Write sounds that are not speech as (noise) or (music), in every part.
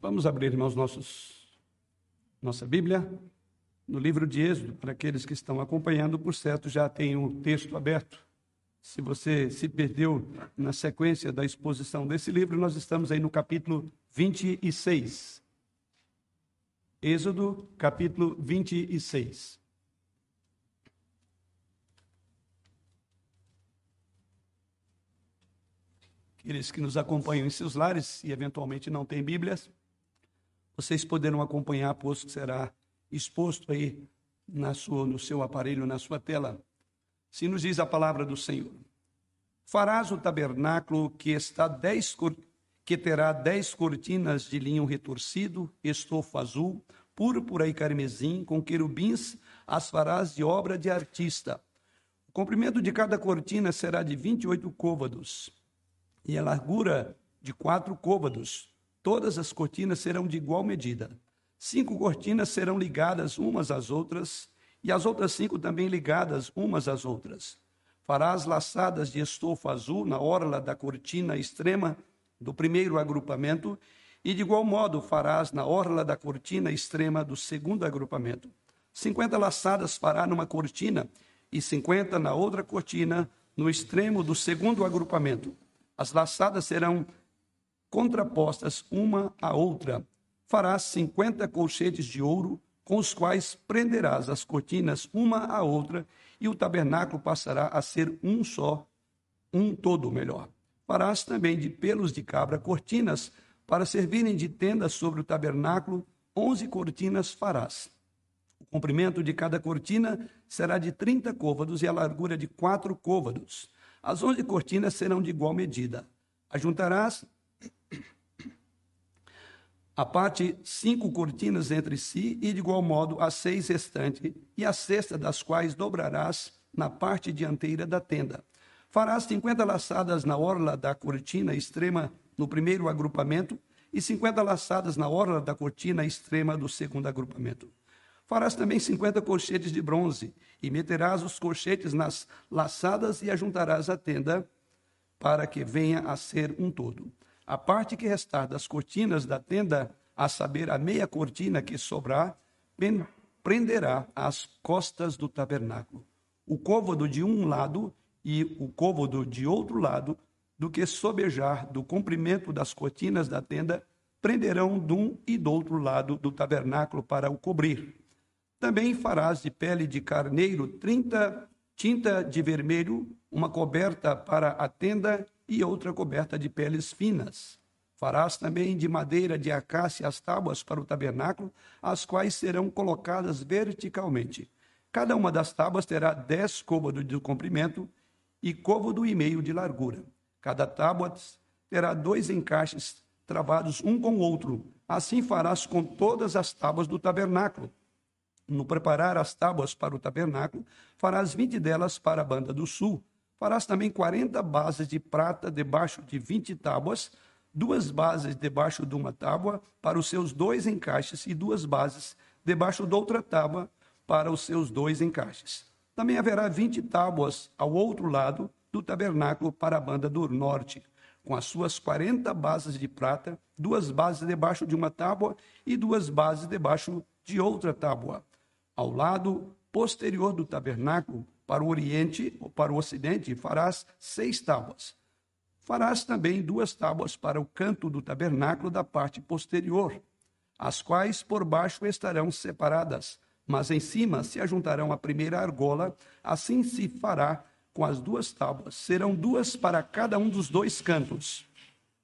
Vamos abrir, irmãos, nossos, nossa Bíblia no livro de Êxodo. Para aqueles que estão acompanhando, por certo, já tem o texto aberto. Se você se perdeu na sequência da exposição desse livro, nós estamos aí no capítulo 26. Êxodo, capítulo 26. Aqueles que nos acompanham em seus lares e eventualmente não têm Bíblias, vocês poderão acompanhar, posto que será exposto aí na sua, no seu aparelho, na sua tela. Se nos diz a palavra do Senhor: Farás o tabernáculo que está dez que terá dez cortinas de linho retorcido, estofo azul, púrpura e carmesim, com querubins, as farás de obra de artista. O comprimento de cada cortina será de vinte e oito côvados e a largura de quatro côvados. Todas as cortinas serão de igual medida. Cinco cortinas serão ligadas umas às outras, e as outras cinco também ligadas umas às outras. Farás laçadas de estofo azul na orla da cortina extrema do primeiro agrupamento, e de igual modo farás na orla da cortina extrema do segundo agrupamento. Cinquenta laçadas fará numa cortina, e cinquenta na outra cortina, no extremo do segundo agrupamento. As laçadas serão contrapostas uma à outra. Farás cinquenta colchetes de ouro, com os quais prenderás as cortinas uma à outra, e o tabernáculo passará a ser um só, um todo melhor. Farás também de pelos de cabra cortinas, para servirem de tenda sobre o tabernáculo, onze cortinas farás. O comprimento de cada cortina será de trinta côvados e a largura de quatro côvados. As onze cortinas serão de igual medida. Ajuntarás a parte cinco cortinas entre si, e de igual modo as seis restantes, e a sexta das quais dobrarás na parte dianteira da tenda. Farás cinquenta laçadas na orla da cortina extrema no primeiro agrupamento, e cinquenta laçadas na orla da cortina extrema do segundo agrupamento. Farás também cinquenta colchetes de bronze, e meterás os colchetes nas laçadas e ajuntarás a tenda, para que venha a ser um todo. A parte que restar das cortinas da tenda, a saber, a meia cortina que sobrar, prenderá as costas do tabernáculo. O côvado de um lado e o côvado de outro lado, do que sobejar do comprimento das cortinas da tenda, prenderão de um e do outro lado do tabernáculo para o cobrir. Também farás de pele de carneiro trinta tinta de vermelho, uma coberta para a tenda e outra coberta de peles finas. Farás também de madeira de acácia as tábuas para o tabernáculo, as quais serão colocadas verticalmente. Cada uma das tábuas terá dez côvados de comprimento e côvado e meio de largura. Cada tábua terá dois encaixes travados um com o outro. Assim farás com todas as tábuas do tabernáculo no preparar as tábuas para o tabernáculo, farás vinte delas para a banda do sul. Farás também quarenta bases de prata debaixo de vinte tábuas, duas bases debaixo de uma tábua para os seus dois encaixes e duas bases debaixo de outra tábua para os seus dois encaixes. Também haverá vinte tábuas ao outro lado do tabernáculo para a banda do norte, com as suas quarenta bases de prata, duas bases debaixo de uma tábua e duas bases debaixo de outra tábua ao lado posterior do tabernáculo, para o oriente ou para o ocidente, farás seis tábuas. Farás também duas tábuas para o canto do tabernáculo da parte posterior, as quais por baixo estarão separadas, mas em cima se ajuntarão a primeira argola, assim se fará com as duas tábuas. Serão duas para cada um dos dois cantos.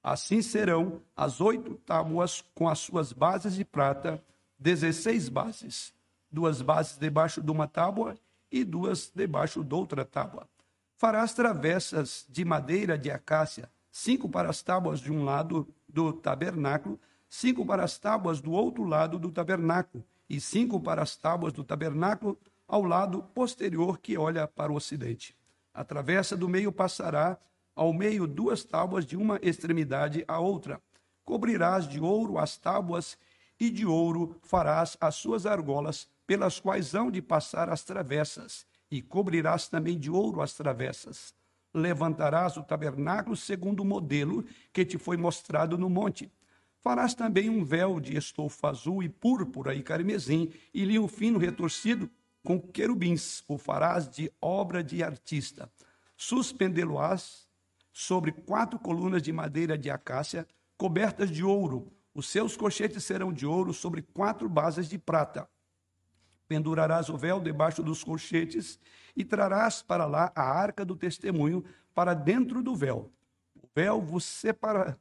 Assim serão as oito tábuas com as suas bases de prata, dezesseis bases duas bases debaixo de uma tábua e duas debaixo de outra tábua. Farás travessas de madeira de acácia, cinco para as tábuas de um lado do tabernáculo, cinco para as tábuas do outro lado do tabernáculo, e cinco para as tábuas do tabernáculo ao lado posterior que olha para o ocidente. A travessa do meio passará ao meio duas tábuas de uma extremidade à outra. Cobrirás de ouro as tábuas e de ouro farás as suas argolas pelas quais hão de passar as travessas, e cobrirás também de ouro as travessas. Levantarás o tabernáculo segundo o modelo que te foi mostrado no monte. Farás também um véu de estofa azul e púrpura e carmesim, e linho fino retorcido com querubins. O farás de obra de artista. Suspendê-lo-ás sobre quatro colunas de madeira de acácia, cobertas de ouro. Os seus cochetes serão de ouro sobre quatro bases de prata. Pendurarás o véu debaixo dos colchetes e trarás para lá a arca do testemunho para dentro do véu. O véu vos separa,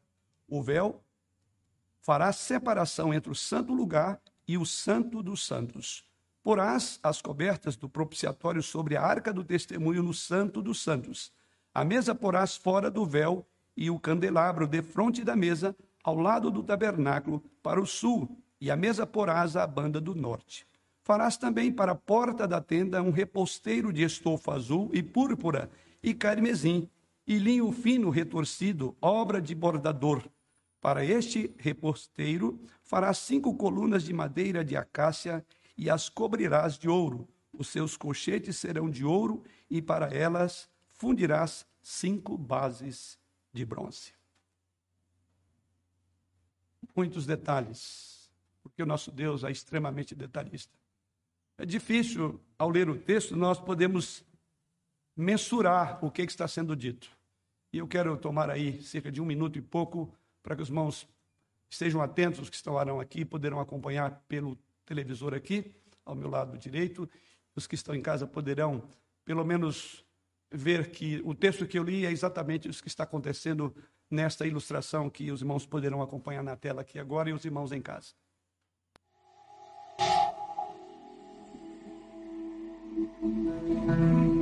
o véu fará separação entre o santo lugar e o santo dos santos. Porás as cobertas do propiciatório sobre a arca do testemunho no santo dos santos. A mesa porás fora do véu e o candelabro de frente da mesa ao lado do tabernáculo para o sul, e a mesa porás à banda do norte. Farás também para a porta da tenda um reposteiro de estofa azul e púrpura e carmesim, e linho fino retorcido, obra de bordador para este reposteiro farás cinco colunas de madeira de acácia e as cobrirás de ouro. Os seus colchetes serão de ouro e para elas fundirás cinco bases de bronze. Muitos detalhes, porque o nosso Deus é extremamente detalhista. É difícil, ao ler o texto, nós podemos mensurar o que está sendo dito. E eu quero tomar aí cerca de um minuto e pouco para que os irmãos estejam atentos, os que estarão aqui poderão acompanhar pelo televisor aqui, ao meu lado direito. Os que estão em casa poderão, pelo menos, ver que o texto que eu li é exatamente isso que está acontecendo nesta ilustração que os irmãos poderão acompanhar na tela aqui agora e os irmãos em casa. Música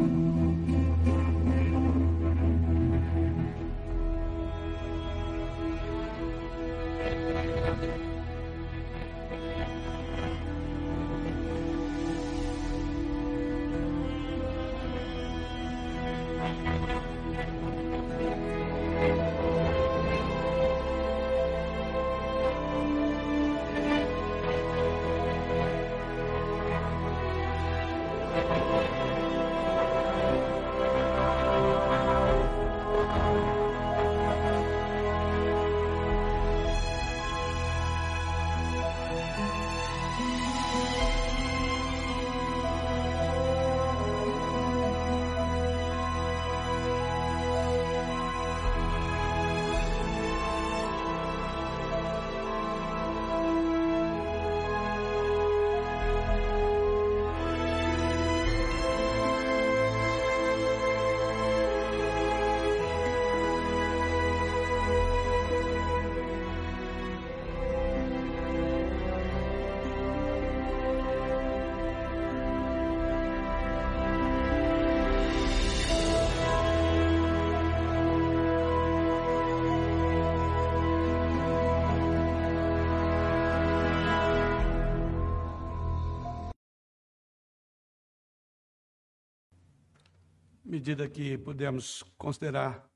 medida que pudermos considerar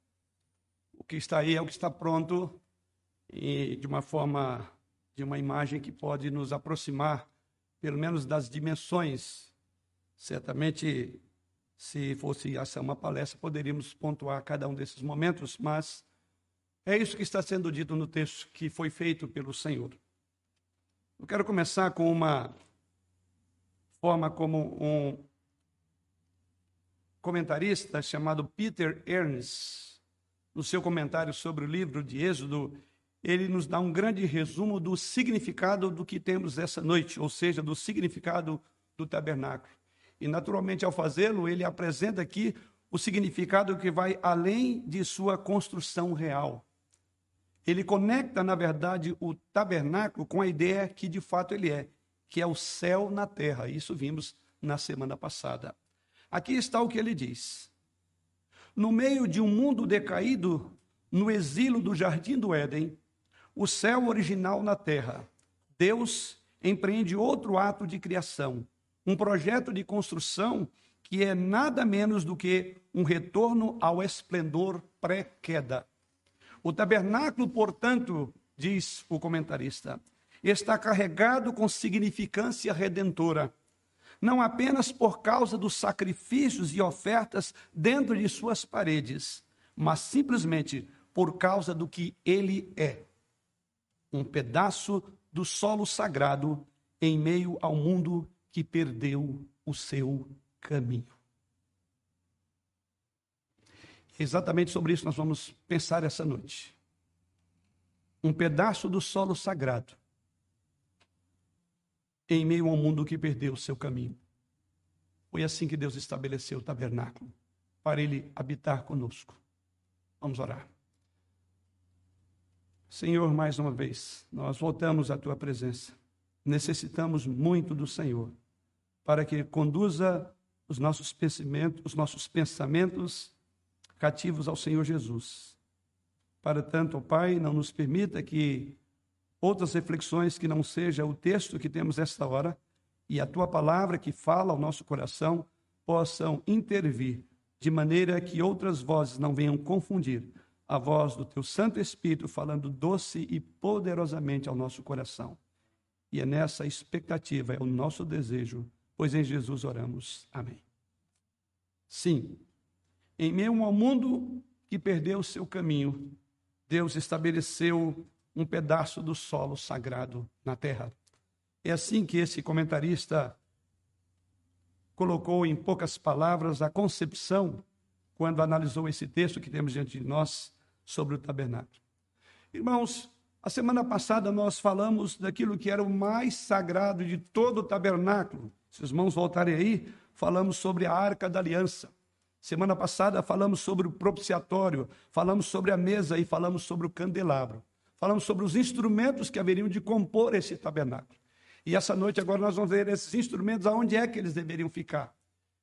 o que está aí é o que está pronto e de uma forma, de uma imagem que pode nos aproximar, pelo menos das dimensões. Certamente, se fosse essa uma palestra, poderíamos pontuar cada um desses momentos, mas é isso que está sendo dito no texto que foi feito pelo Senhor. Eu quero começar com uma forma como um comentarista chamado Peter Ernst, no seu comentário sobre o livro de Êxodo, ele nos dá um grande resumo do significado do que temos essa noite, ou seja, do significado do tabernáculo. E, naturalmente, ao fazê-lo, ele apresenta aqui o significado que vai além de sua construção real. Ele conecta, na verdade, o tabernáculo com a ideia que de fato ele é, que é o céu na terra. Isso vimos na semana passada. Aqui está o que ele diz. No meio de um mundo decaído, no exílio do jardim do Éden, o céu original na terra, Deus empreende outro ato de criação, um projeto de construção que é nada menos do que um retorno ao esplendor pré-queda. O tabernáculo, portanto, diz o comentarista, está carregado com significância redentora não apenas por causa dos sacrifícios e ofertas dentro de suas paredes, mas simplesmente por causa do que ele é um pedaço do solo sagrado em meio ao mundo que perdeu o seu caminho. Exatamente sobre isso nós vamos pensar essa noite. Um pedaço do solo sagrado em meio ao mundo que perdeu o seu caminho. Foi assim que Deus estabeleceu o tabernáculo, para ele habitar conosco. Vamos orar. Senhor, mais uma vez, nós voltamos à tua presença. Necessitamos muito do Senhor para que conduza os nossos pensamentos, os nossos pensamentos cativos ao Senhor Jesus. Para tanto, ó Pai, não nos permita que outras reflexões que não seja o texto que temos esta hora e a tua palavra que fala ao nosso coração possam intervir de maneira que outras vozes não venham confundir a voz do teu Santo Espírito falando doce e poderosamente ao nosso coração. E é nessa expectativa, é o nosso desejo, pois em Jesus oramos. Amém. Sim, em meio ao mundo que perdeu seu caminho, Deus estabeleceu um pedaço do solo sagrado na terra. É assim que esse comentarista colocou em poucas palavras a concepção quando analisou esse texto que temos diante de nós sobre o tabernáculo. Irmãos, a semana passada nós falamos daquilo que era o mais sagrado de todo o tabernáculo. Se os irmãos voltarem aí, falamos sobre a arca da aliança. Semana passada falamos sobre o propiciatório, falamos sobre a mesa e falamos sobre o candelabro. Falamos sobre os instrumentos que haveriam de compor esse tabernáculo. E essa noite agora nós vamos ver esses instrumentos, aonde é que eles deveriam ficar.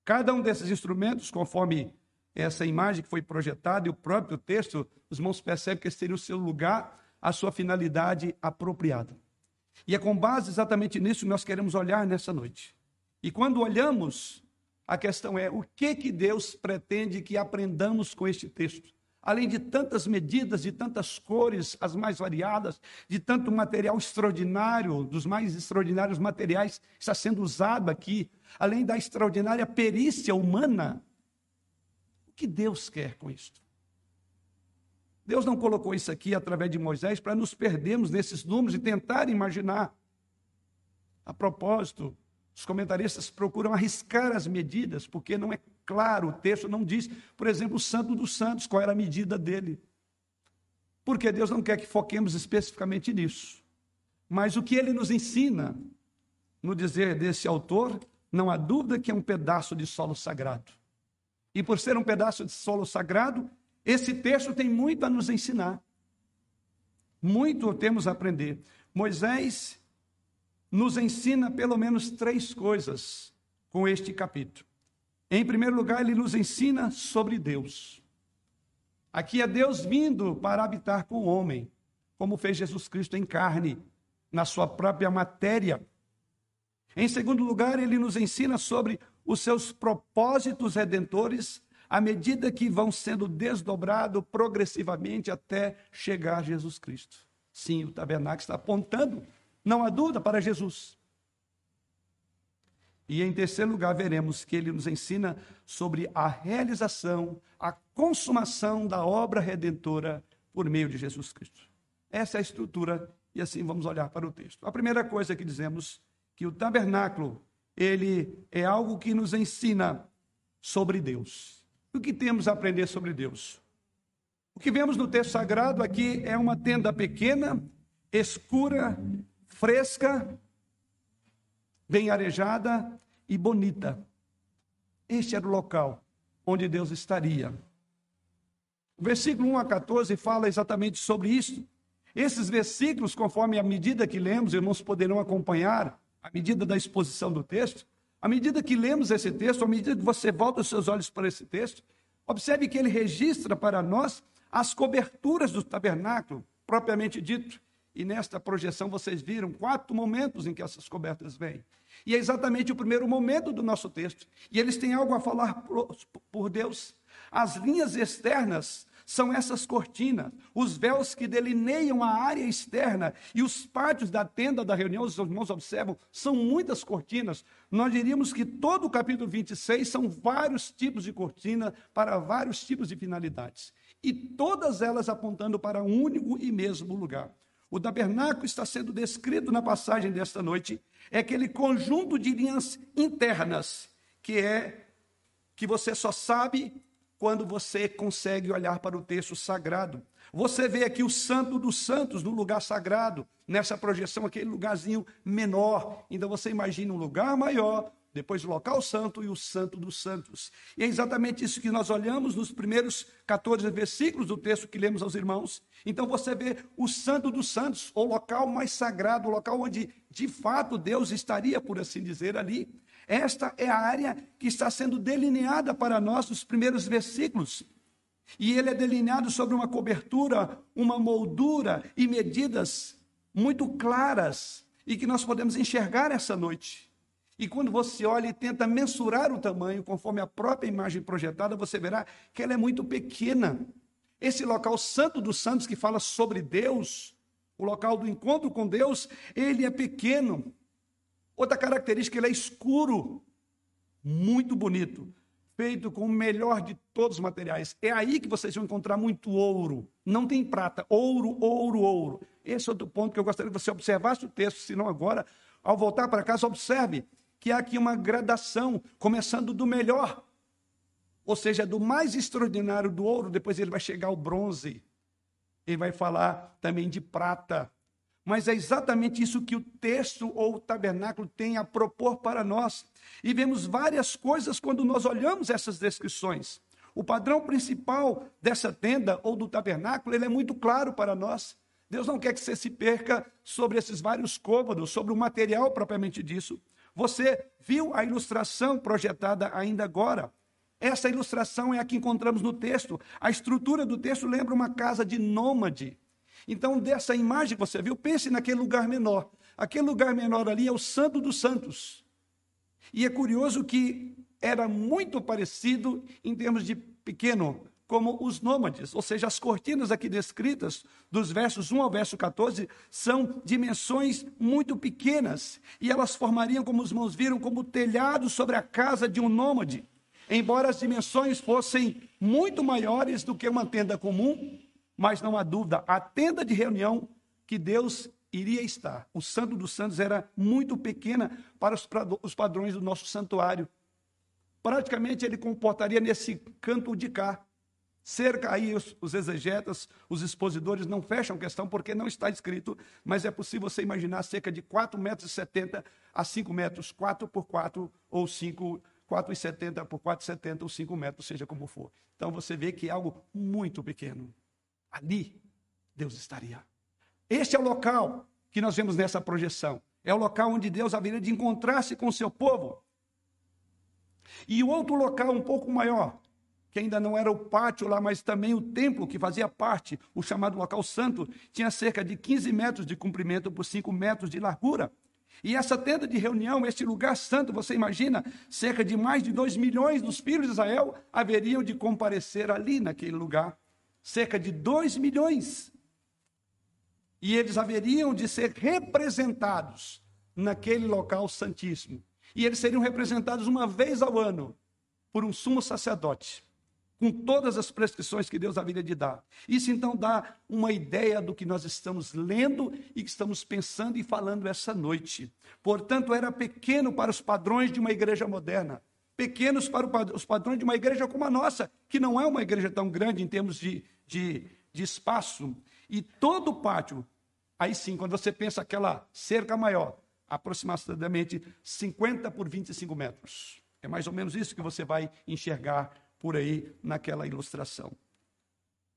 Cada um desses instrumentos, conforme essa imagem que foi projetada e o próprio texto, os irmãos percebem que esse seria o seu lugar, a sua finalidade apropriada. E é com base exatamente nisso que nós queremos olhar nessa noite. E quando olhamos a questão é o que que Deus pretende que aprendamos com este texto? Além de tantas medidas, de tantas cores, as mais variadas, de tanto material extraordinário, dos mais extraordinários materiais está sendo usado aqui, além da extraordinária perícia humana, o que Deus quer com isto? Deus não colocou isso aqui através de Moisés para nos perdermos nesses números e tentar imaginar. A propósito, os comentaristas procuram arriscar as medidas, porque não é claro, o texto não diz, por exemplo, o Santo dos Santos, qual era a medida dele. Porque Deus não quer que foquemos especificamente nisso. Mas o que ele nos ensina, no dizer desse autor, não há dúvida que é um pedaço de solo sagrado. E por ser um pedaço de solo sagrado, esse texto tem muito a nos ensinar. Muito temos a aprender. Moisés nos ensina pelo menos três coisas com este capítulo. Em primeiro lugar, ele nos ensina sobre Deus. Aqui é Deus vindo para habitar com o homem, como fez Jesus Cristo em carne, na sua própria matéria. Em segundo lugar, ele nos ensina sobre os seus propósitos redentores à medida que vão sendo desdobrados progressivamente até chegar a Jesus Cristo. Sim, o tabernáculo está apontando não há dúvida para Jesus. E em terceiro lugar, veremos que ele nos ensina sobre a realização, a consumação da obra redentora por meio de Jesus Cristo. Essa é a estrutura, e assim vamos olhar para o texto. A primeira coisa que dizemos que o tabernáculo, ele é algo que nos ensina sobre Deus. O que temos a aprender sobre Deus? O que vemos no texto sagrado aqui é uma tenda pequena, escura fresca, bem arejada e bonita. Este era o local onde Deus estaria. O versículo 1 a 14 fala exatamente sobre isso. Esses versículos, conforme a medida que lemos, irmãos poderão acompanhar a medida da exposição do texto. À medida que lemos esse texto, à medida que você volta os seus olhos para esse texto, observe que ele registra para nós as coberturas do tabernáculo, propriamente dito. E nesta projeção vocês viram quatro momentos em que essas cobertas vêm. E é exatamente o primeiro momento do nosso texto. E eles têm algo a falar por Deus. As linhas externas são essas cortinas, os véus que delineiam a área externa e os pátios da tenda da reunião, os irmãos observam, são muitas cortinas. Nós diríamos que todo o capítulo 26 são vários tipos de cortina para vários tipos de finalidades. E todas elas apontando para um único e mesmo lugar. O tabernáculo está sendo descrito na passagem desta noite, é aquele conjunto de linhas internas, que é que você só sabe quando você consegue olhar para o texto sagrado. Você vê aqui o Santo dos Santos no lugar sagrado, nessa projeção, aquele lugarzinho menor. Então você imagina um lugar maior, depois o local santo e o santo dos santos. E é exatamente isso que nós olhamos nos primeiros 14 versículos do texto que lemos aos irmãos. Então você vê o santo dos santos, o local mais sagrado, o local onde de fato Deus estaria, por assim dizer, ali. Esta é a área que está sendo delineada para nós nos primeiros versículos. E ele é delineado sobre uma cobertura, uma moldura e medidas muito claras e que nós podemos enxergar essa noite. E quando você olha e tenta mensurar o tamanho, conforme a própria imagem projetada, você verá que ela é muito pequena. Esse local santo dos santos que fala sobre Deus, o local do encontro com Deus, ele é pequeno. Outra característica, ele é escuro, muito bonito, feito com o melhor de todos os materiais. É aí que vocês vão encontrar muito ouro. Não tem prata, ouro, ouro, ouro. Esse é outro ponto que eu gostaria que você observasse o texto, senão agora, ao voltar para casa, observe que há aqui uma gradação, começando do melhor, ou seja, do mais extraordinário do ouro, depois ele vai chegar ao bronze. Ele vai falar também de prata. Mas é exatamente isso que o texto ou o tabernáculo tem a propor para nós. E vemos várias coisas quando nós olhamos essas descrições. O padrão principal dessa tenda ou do tabernáculo, ele é muito claro para nós. Deus não quer que você se perca sobre esses vários côvados, sobre o material propriamente disso. Você viu a ilustração projetada ainda agora. Essa ilustração é a que encontramos no texto. A estrutura do texto lembra uma casa de nômade. Então, dessa imagem que você viu, pense naquele lugar menor. Aquele lugar menor ali é o Santo dos Santos. E é curioso que era muito parecido em termos de pequeno como os nômades, ou seja, as cortinas aqui descritas, dos versos 1 ao verso 14, são dimensões muito pequenas, e elas formariam, como os irmãos viram, como telhado sobre a casa de um nômade. Embora as dimensões fossem muito maiores do que uma tenda comum, mas não há dúvida, a tenda de reunião que Deus iria estar, o Santo dos Santos, era muito pequena para os padrões do nosso santuário. Praticamente ele comportaria nesse canto de cá, Cerca aí os, os, exegetas, os expositores não fecham questão porque não está escrito, mas é possível você imaginar cerca de 4,70 metros a 5 metros, 4 por 4 ou 5, 4,70 por 4,70 ou 5 metros, seja como for. Então você vê que é algo muito pequeno. Ali Deus estaria. Este é o local que nós vemos nessa projeção. É o local onde Deus haveria de encontrar-se com o seu povo. E o outro local um pouco maior, que ainda não era o pátio lá, mas também o templo que fazia parte, o chamado local santo, tinha cerca de 15 metros de comprimento por 5 metros de largura. E essa tenda de reunião, este lugar santo, você imagina, cerca de mais de 2 milhões dos filhos de Israel haveriam de comparecer ali naquele lugar. Cerca de 2 milhões. E eles haveriam de ser representados naquele local santíssimo. E eles seriam representados uma vez ao ano por um sumo sacerdote com todas as prescrições que Deus haveria de dar. Isso então dá uma ideia do que nós estamos lendo e que estamos pensando e falando essa noite. Portanto, era pequeno para os padrões de uma igreja moderna, pequenos para os padrões de uma igreja como a nossa, que não é uma igreja tão grande em termos de, de, de espaço. E todo o pátio, aí sim, quando você pensa aquela cerca maior, aproximadamente 50 por 25 metros. É mais ou menos isso que você vai enxergar por aí naquela ilustração.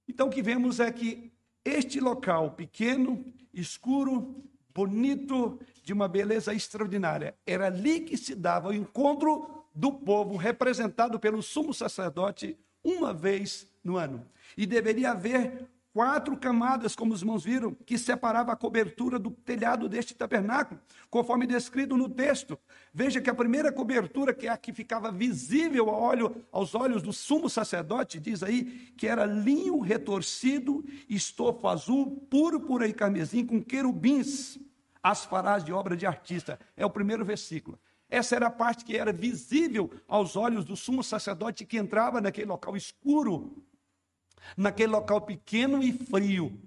Então, o que vemos é que este local pequeno, escuro, bonito, de uma beleza extraordinária, era ali que se dava o encontro do povo, representado pelo sumo sacerdote, uma vez no ano. E deveria haver quatro camadas, como os irmãos viram, que separava a cobertura do telhado deste tabernáculo, conforme descrito no texto. Veja que a primeira cobertura, que é a que ficava visível ao olho, aos olhos do sumo sacerdote, diz aí que era linho retorcido, estofo azul, púrpura e carmesim, com querubins, as farás de obra de artista. É o primeiro versículo. Essa era a parte que era visível aos olhos do sumo sacerdote que entrava naquele local escuro naquele local pequeno e frio,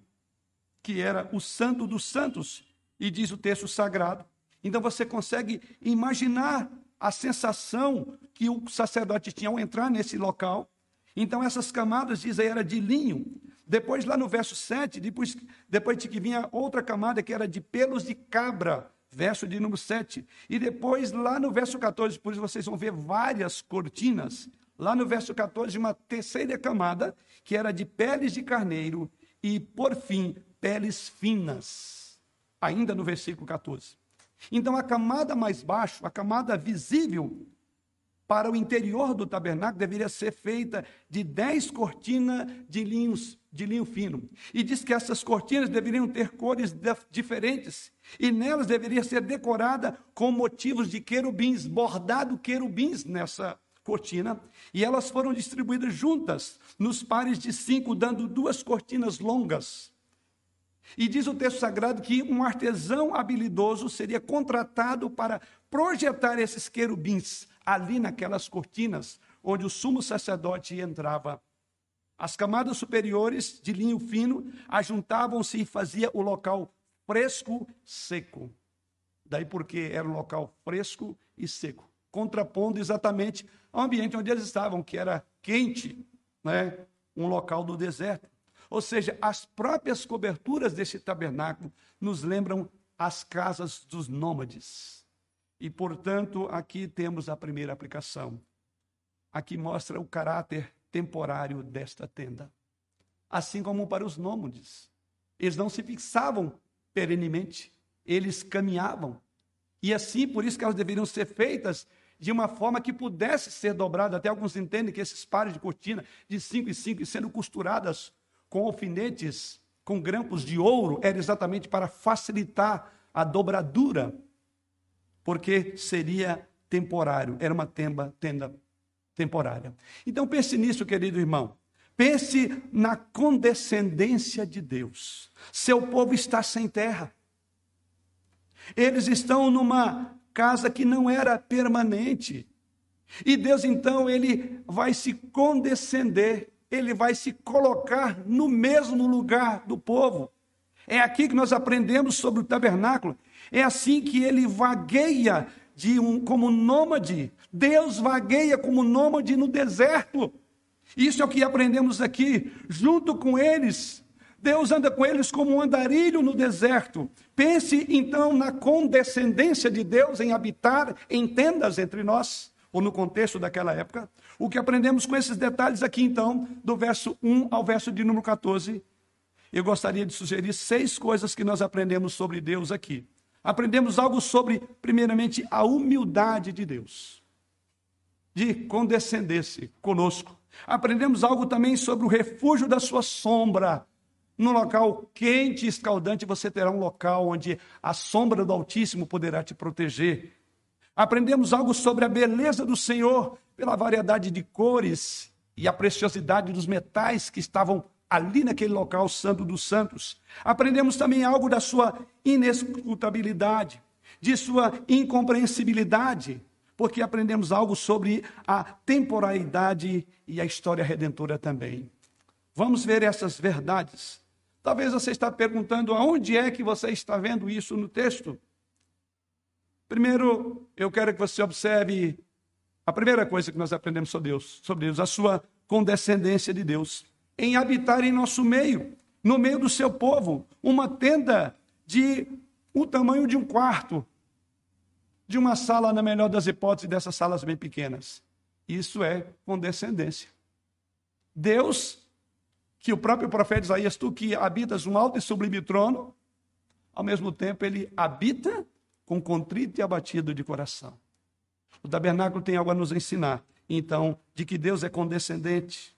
que era o Santo dos Santos, e diz o texto sagrado. Então você consegue imaginar a sensação que o sacerdote tinha ao entrar nesse local. Então essas camadas, diz aí, era de linho. Depois, lá no verso 7, depois, depois de que vinha outra camada que era de pelos de cabra, verso de número 7. E depois, lá no verso 14, por isso vocês vão ver várias cortinas. Lá no verso 14, uma terceira camada, que era de peles de carneiro, e, por fim, peles finas. Ainda no versículo 14. Então, a camada mais baixa, a camada visível para o interior do tabernáculo, deveria ser feita de dez cortinas de, linhos, de linho fino. E diz que essas cortinas deveriam ter cores diferentes. E nelas deveria ser decorada com motivos de querubins, bordado querubins nessa cortina. E elas foram distribuídas juntas, nos pares de cinco, dando duas cortinas longas. E diz o texto sagrado que um artesão habilidoso seria contratado para projetar esses querubins ali naquelas cortinas onde o sumo sacerdote entrava. As camadas superiores de linho fino ajuntavam-se e fazia o local fresco, seco. Daí porque era um local fresco e seco, contrapondo exatamente ao ambiente onde eles estavam, que era quente, né? um local do deserto. Ou seja, as próprias coberturas desse tabernáculo nos lembram as casas dos nômades. E, portanto, aqui temos a primeira aplicação. Aqui mostra o caráter temporário desta tenda. Assim como para os nômades. Eles não se fixavam perenemente, eles caminhavam. E assim, por isso que elas deveriam ser feitas de uma forma que pudesse ser dobrada. Até alguns entendem que esses pares de cortina de cinco e cinco, sendo costuradas com alfinetes, com grampos de ouro, era exatamente para facilitar a dobradura, porque seria temporário, era uma tenda, tenda temporária. Então pense nisso, querido irmão. Pense na condescendência de Deus. Seu povo está sem terra. Eles estão numa casa que não era permanente. E Deus então ele vai se condescender ele vai se colocar no mesmo lugar do povo. É aqui que nós aprendemos sobre o tabernáculo. É assim que ele vagueia de um, como nômade. Deus vagueia como nômade no deserto. Isso é o que aprendemos aqui. Junto com eles, Deus anda com eles como um andarilho no deserto. Pense então na condescendência de Deus em habitar em tendas entre nós ou no contexto daquela época. O que aprendemos com esses detalhes aqui, então, do verso 1 ao verso de número 14, eu gostaria de sugerir seis coisas que nós aprendemos sobre Deus aqui. Aprendemos algo sobre, primeiramente, a humildade de Deus, de condescender-se conosco. Aprendemos algo também sobre o refúgio da sua sombra. No local quente e escaldante, você terá um local onde a sombra do Altíssimo poderá te proteger. Aprendemos algo sobre a beleza do Senhor pela variedade de cores e a preciosidade dos metais que estavam ali naquele local santo dos santos. Aprendemos também algo da sua inescrutabilidade, de sua incompreensibilidade, porque aprendemos algo sobre a temporalidade e a história redentora também. Vamos ver essas verdades. Talvez você está perguntando aonde é que você está vendo isso no texto. Primeiro, eu quero que você observe a primeira coisa que nós aprendemos sobre Deus, sobre Deus, a sua condescendência de Deus em habitar em nosso meio, no meio do seu povo, uma tenda de o tamanho de um quarto, de uma sala, na melhor das hipóteses, dessas salas bem pequenas. Isso é condescendência. Deus, que o próprio profeta Isaías, tu que habitas um alto e sublime trono, ao mesmo tempo ele habita com contrito e abatido de coração. O tabernáculo tem algo a nos ensinar, então, de que Deus é condescendente,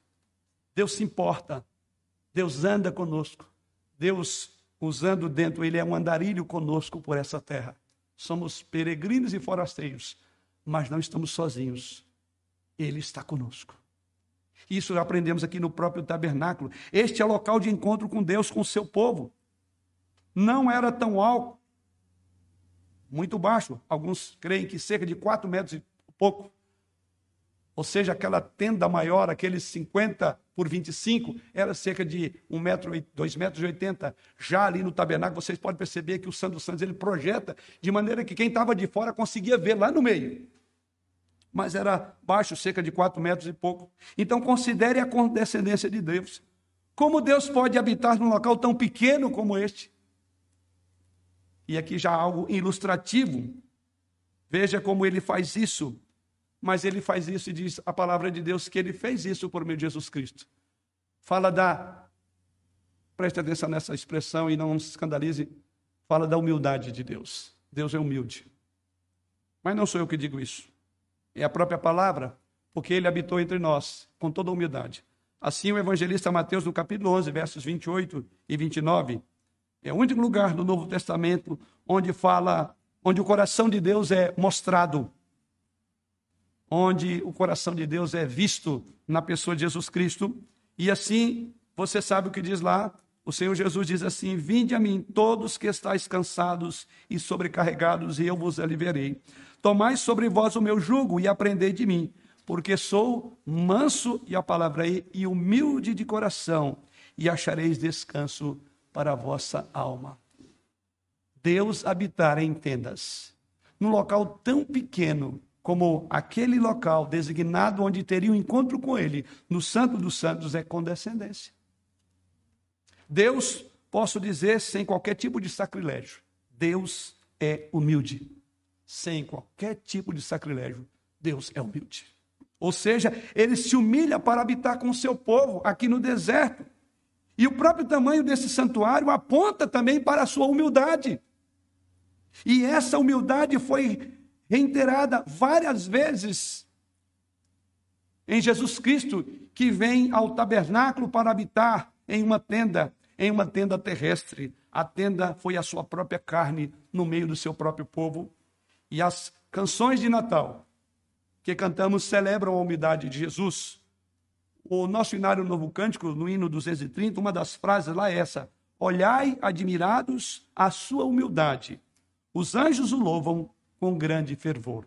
Deus se importa, Deus anda conosco, Deus, usando dentro, Ele é um andarilho conosco por essa terra. Somos peregrinos e forasteiros, mas não estamos sozinhos, Ele está conosco. Isso aprendemos aqui no próprio tabernáculo. Este é local de encontro com Deus, com o seu povo. Não era tão alto muito baixo. Alguns creem que cerca de 4 metros e pouco. Ou seja, aquela tenda maior, aqueles 50 por por 25, era cerca de 1 metro, 2 metros e 80. Já ali no tabernáculo, vocês podem perceber que o Santo Santos ele projeta de maneira que quem estava de fora conseguia ver lá no meio. Mas era baixo, cerca de 4 metros e pouco. Então considere a condescendência de Deus. Como Deus pode habitar num local tão pequeno como este? E aqui já algo ilustrativo. Veja como ele faz isso mas ele faz isso e diz a palavra de Deus que ele fez isso por meio de Jesus Cristo. Fala da. Preste atenção nessa expressão e não se escandalize. Fala da humildade de Deus. Deus é humilde. Mas não sou eu que digo isso. É a própria palavra, porque ele habitou entre nós com toda humildade. Assim, o evangelista Mateus, no capítulo 11, versos 28 e 29, é o único lugar do Novo Testamento onde fala, onde o coração de Deus é mostrado onde o coração de Deus é visto na pessoa de Jesus Cristo. E assim, você sabe o que diz lá? O Senhor Jesus diz assim: Vinde a mim, todos que estáis cansados e sobrecarregados, e eu vos aliviarei. Tomai sobre vós o meu jugo e aprendei de mim, porque sou manso, e a palavra aí, e humilde de coração, e achareis descanso para a vossa alma. Deus habitar em tendas, num local tão pequeno, como aquele local designado onde teria um encontro com ele, no Santo dos Santos, é condescendência. Deus, posso dizer sem qualquer tipo de sacrilégio, Deus é humilde. Sem qualquer tipo de sacrilégio, Deus é humilde. Ou seja, ele se humilha para habitar com o seu povo aqui no deserto. E o próprio tamanho desse santuário aponta também para a sua humildade. E essa humildade foi reiterada várias vezes em Jesus Cristo, que vem ao tabernáculo para habitar em uma tenda, em uma tenda terrestre. A tenda foi a sua própria carne no meio do seu próprio povo. E as canções de Natal que cantamos celebram a humildade de Jesus. O nosso hinário Novo Cântico, no hino 230, uma das frases lá é essa: Olhai admirados a sua humildade. Os anjos o louvam com grande fervor.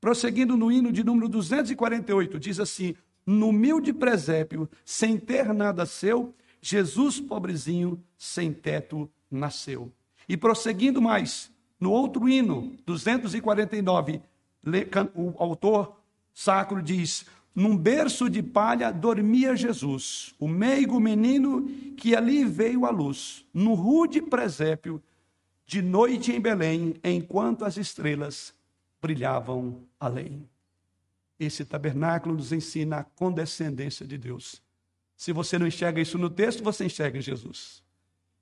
Prosseguindo no hino de número 248, diz assim: No humilde presépio, sem ter nada seu, Jesus, pobrezinho, sem teto, nasceu. E prosseguindo mais, no outro hino, 249, o autor sacro diz: Num berço de palha dormia Jesus, o meigo menino que ali veio à luz. No rude presépio de noite em Belém, enquanto as estrelas brilhavam além. Esse tabernáculo nos ensina a condescendência de Deus. Se você não enxerga isso no texto, você enxerga Jesus.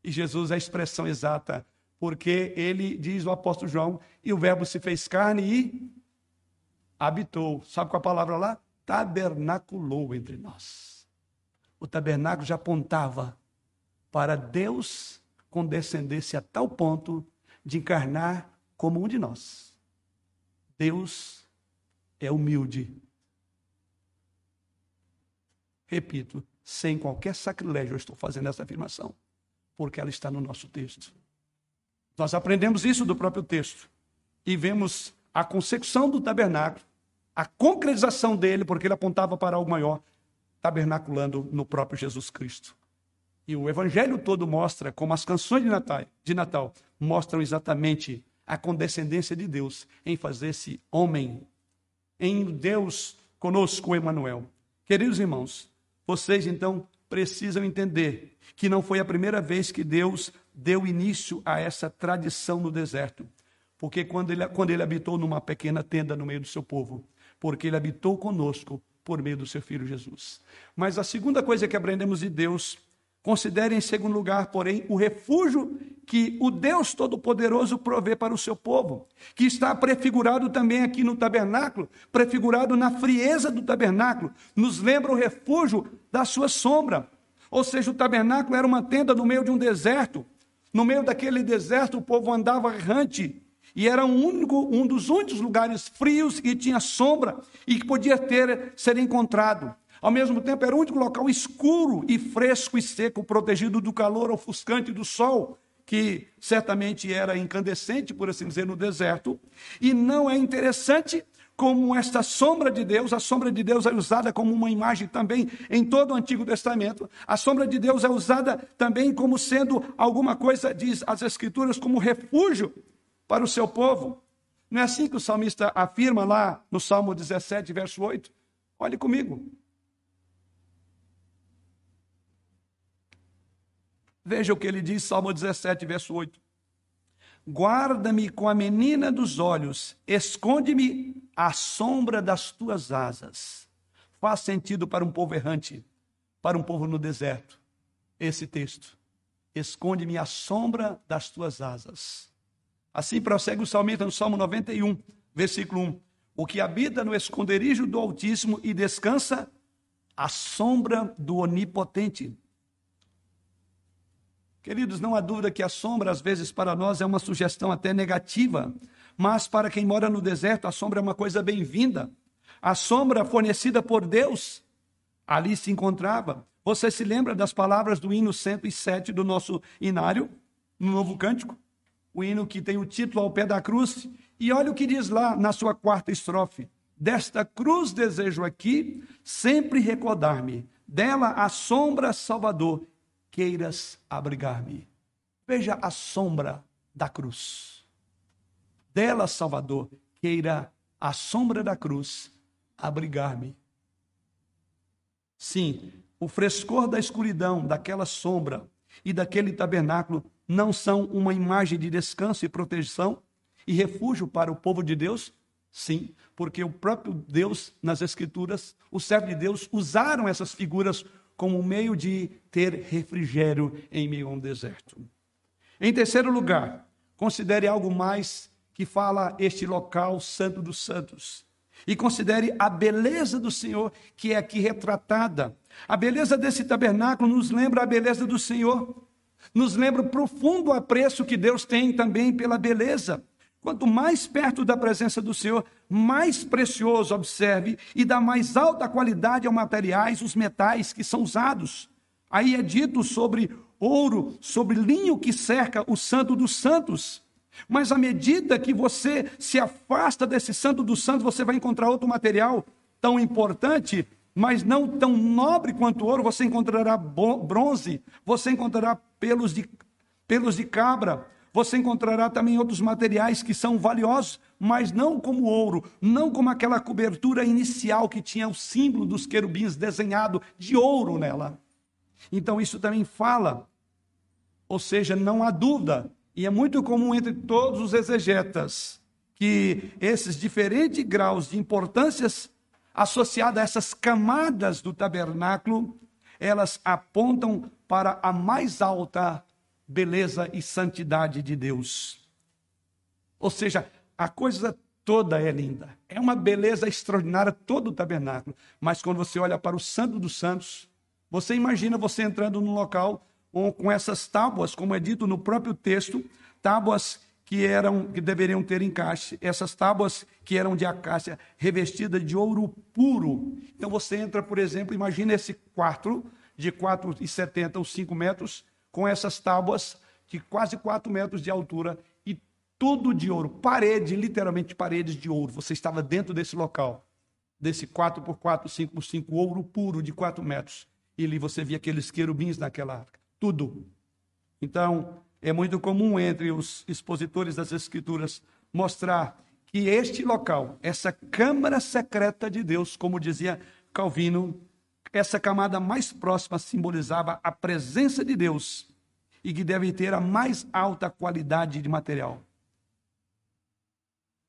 E Jesus é a expressão exata, porque ele diz o apóstolo João, e o verbo se fez carne e habitou. Sabe qual a palavra lá? Tabernaculou entre nós. O tabernáculo já apontava para Deus condescendesse a tal ponto de encarnar como um de nós. Deus é humilde. Repito, sem qualquer sacrilégio, eu estou fazendo essa afirmação, porque ela está no nosso texto. Nós aprendemos isso do próprio texto e vemos a consecução do tabernáculo, a concretização dele, porque ele apontava para algo maior, tabernaculando no próprio Jesus Cristo. E o evangelho todo mostra, como as canções de Natal, de Natal mostram exatamente a condescendência de Deus em fazer-se homem, em Deus conosco, Emmanuel. Queridos irmãos, vocês então precisam entender que não foi a primeira vez que Deus deu início a essa tradição no deserto. Porque quando ele, quando ele habitou numa pequena tenda no meio do seu povo, porque ele habitou conosco por meio do seu filho Jesus. Mas a segunda coisa que aprendemos de Deus Considere em segundo lugar, porém, o refúgio que o Deus Todo-Poderoso provê para o seu povo, que está prefigurado também aqui no tabernáculo, prefigurado na frieza do tabernáculo, nos lembra o refúgio da sua sombra. Ou seja, o tabernáculo era uma tenda no meio de um deserto. No meio daquele deserto, o povo andava errante e era um, único, um dos únicos lugares frios que tinha sombra e que podia ter ser encontrado. Ao mesmo tempo, era o único local escuro e fresco e seco, protegido do calor ofuscante do sol que certamente era incandescente, por assim dizer, no deserto. E não é interessante como esta sombra de Deus, a sombra de Deus é usada como uma imagem também em todo o Antigo Testamento. A sombra de Deus é usada também como sendo alguma coisa, diz as Escrituras, como refúgio para o seu povo. Não é assim que o salmista afirma lá no Salmo 17, verso 8? Olhe comigo. Veja o que ele diz, Salmo 17, verso 8. Guarda-me com a menina dos olhos, esconde-me à sombra das tuas asas. Faz sentido para um povo errante, para um povo no deserto, esse texto. Esconde-me à sombra das tuas asas. Assim prossegue o salmista no Salmo 91, versículo 1. O que habita no esconderijo do Altíssimo e descansa à sombra do Onipotente. Queridos, não há dúvida que a sombra, às vezes, para nós é uma sugestão até negativa, mas para quem mora no deserto, a sombra é uma coisa bem-vinda. A sombra fornecida por Deus ali se encontrava. Você se lembra das palavras do hino 107 do nosso inário, no novo cântico? O hino que tem o título ao pé da cruz. E olha o que diz lá na sua quarta estrofe: Desta cruz desejo aqui sempre recordar-me, dela a sombra salvador queiras abrigar-me. Veja a sombra da cruz. Dela, Salvador, queira a sombra da cruz abrigar-me. Sim, o frescor da escuridão, daquela sombra e daquele tabernáculo não são uma imagem de descanso e proteção e refúgio para o povo de Deus? Sim, porque o próprio Deus, nas Escrituras, o servo de Deus, usaram essas figuras como meio de ter refrigério em meio a um deserto. Em terceiro lugar, considere algo mais que fala este local santo dos santos. E considere a beleza do Senhor que é aqui retratada. A beleza desse tabernáculo nos lembra a beleza do Senhor. Nos lembra o profundo apreço que Deus tem também pela beleza. Quanto mais perto da presença do Senhor, mais precioso, observe, e da mais alta qualidade aos materiais, os metais que são usados. Aí é dito sobre ouro, sobre linho que cerca o santo dos santos. Mas à medida que você se afasta desse santo dos santos, você vai encontrar outro material tão importante, mas não tão nobre quanto ouro. Você encontrará bronze, você encontrará pelos de, pelos de cabra, você encontrará também outros materiais que são valiosos, mas não como ouro, não como aquela cobertura inicial que tinha o símbolo dos querubins desenhado de ouro nela. Então isso também fala, ou seja, não há dúvida, e é muito comum entre todos os exegetas, que esses diferentes graus de importâncias associadas a essas camadas do tabernáculo, elas apontam para a mais alta beleza e santidade de Deus. Ou seja, a coisa toda é linda. É uma beleza extraordinária todo o tabernáculo. Mas quando você olha para o Santo dos Santos, você imagina você entrando num local com essas tábuas, como é dito no próprio texto, tábuas que eram que deveriam ter encaixe, essas tábuas que eram de acácia revestidas de ouro puro. Então você entra, por exemplo, imagina esse quarto de 4,70 ou 5 metros, com essas tábuas de quase 4 metros de altura e tudo de ouro, parede, literalmente paredes de ouro. Você estava dentro desse local, desse 4 por 4, 5 por 5, ouro puro de 4 metros. E ali você via aqueles querubins naquela arca. Tudo. Então, é muito comum entre os expositores das Escrituras mostrar que este local, essa câmara secreta de Deus, como dizia Calvino, essa camada mais próxima simbolizava a presença de Deus e que deve ter a mais alta qualidade de material.